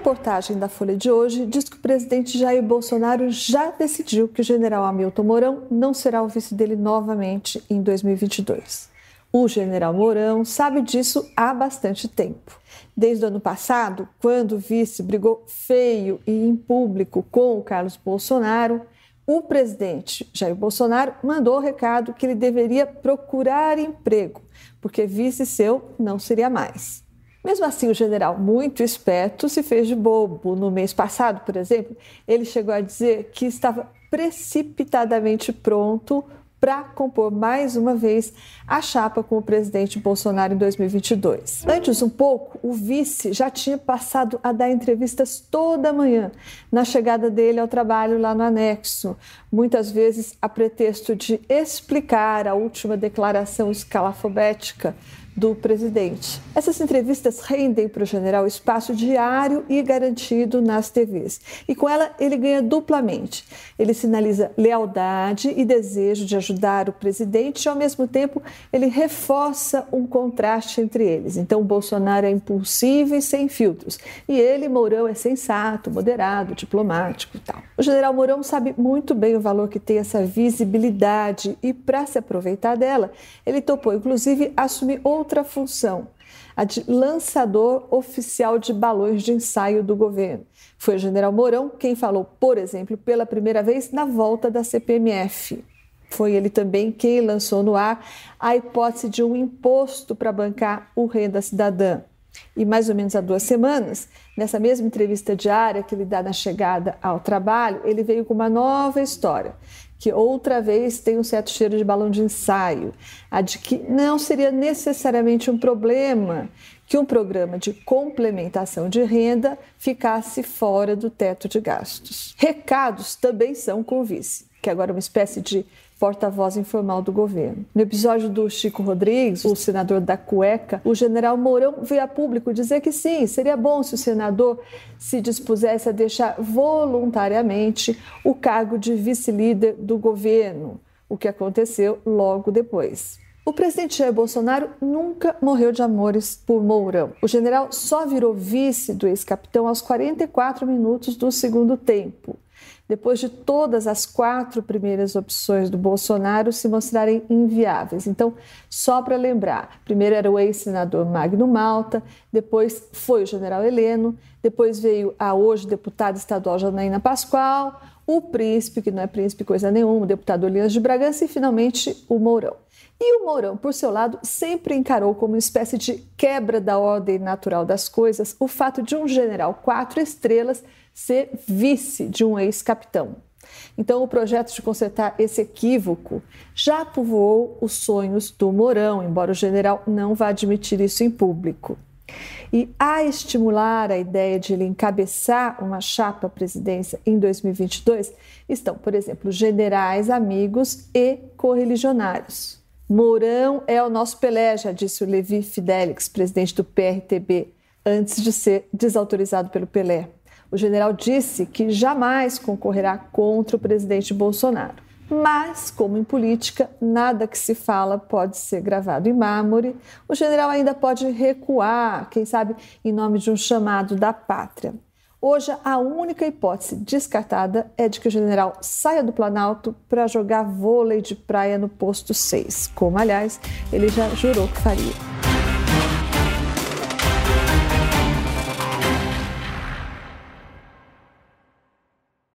reportagem da Folha de hoje diz que o presidente Jair Bolsonaro já decidiu que o general Hamilton Mourão não será o vice dele novamente em 2022. O general Mourão sabe disso há bastante tempo. Desde o ano passado, quando o vice brigou feio e em público com o Carlos Bolsonaro, o presidente Jair Bolsonaro mandou o recado que ele deveria procurar emprego, porque vice seu não seria mais. Mesmo assim, o general, muito esperto, se fez de bobo. No mês passado, por exemplo, ele chegou a dizer que estava precipitadamente pronto para compor mais uma vez a chapa com o presidente Bolsonaro em 2022. Antes um pouco, o vice já tinha passado a dar entrevistas toda manhã na chegada dele ao trabalho lá no anexo, muitas vezes a pretexto de explicar a última declaração escalafobética do presidente. Essas entrevistas rendem para o general espaço diário e garantido nas TVs. E com ela ele ganha duplamente. Ele sinaliza lealdade e desejo de ajudar o presidente e, ao mesmo tempo, ele reforça um contraste entre eles. Então, Bolsonaro é impulsivo e sem filtros. E ele, Mourão, é sensato, moderado, diplomático e tal. O general Mourão sabe muito bem o valor que tem essa visibilidade e, para se aproveitar dela, ele topou, inclusive, assumir outro outra função, a de lançador oficial de balões de ensaio do governo. Foi o general Mourão quem falou, por exemplo, pela primeira vez na volta da CPMF. Foi ele também quem lançou no ar a hipótese de um imposto para bancar o renda cidadã. E mais ou menos há duas semanas, nessa mesma entrevista diária que ele dá na chegada ao trabalho, ele veio com uma nova história que outra vez tem um certo cheiro de balão de ensaio, a de que não seria necessariamente um problema que um programa de complementação de renda ficasse fora do teto de gastos. Recados também são com o vice, que agora é uma espécie de porta-voz informal do governo. No episódio do Chico Rodrigues, o senador da cueca, o general Mourão veio a público dizer que sim, seria bom se o senador se dispusesse a deixar voluntariamente o cargo de vice-líder do governo, o que aconteceu logo depois. O presidente Jair Bolsonaro nunca morreu de amores por Mourão. O general só virou vice do ex-capitão aos 44 minutos do segundo tempo depois de todas as quatro primeiras opções do Bolsonaro se mostrarem inviáveis. Então, só para lembrar, primeiro era o ex-senador Magno Malta, depois foi o general Heleno, depois veio a hoje deputada estadual Janaína Pascoal, o príncipe, que não é príncipe coisa nenhuma, o deputado Elias de Bragança e finalmente o Mourão. E o Mourão, por seu lado, sempre encarou como uma espécie de quebra da ordem natural das coisas o fato de um general quatro estrelas ser vice de um ex-capitão. Então, o projeto de consertar esse equívoco já povoou os sonhos do Mourão, embora o general não vá admitir isso em público. E a estimular a ideia de ele encabeçar uma chapa à presidência em 2022 estão, por exemplo, generais amigos e correligionários. Mourão é o nosso Pelé, já disse o Levi Fidelix, presidente do PRTB, antes de ser desautorizado pelo Pelé. O general disse que jamais concorrerá contra o presidente Bolsonaro. Mas, como em política, nada que se fala pode ser gravado em mármore, o general ainda pode recuar, quem sabe em nome de um chamado da pátria. Hoje, a única hipótese descartada é de que o general saia do Planalto para jogar vôlei de praia no posto 6, como, aliás, ele já jurou que faria.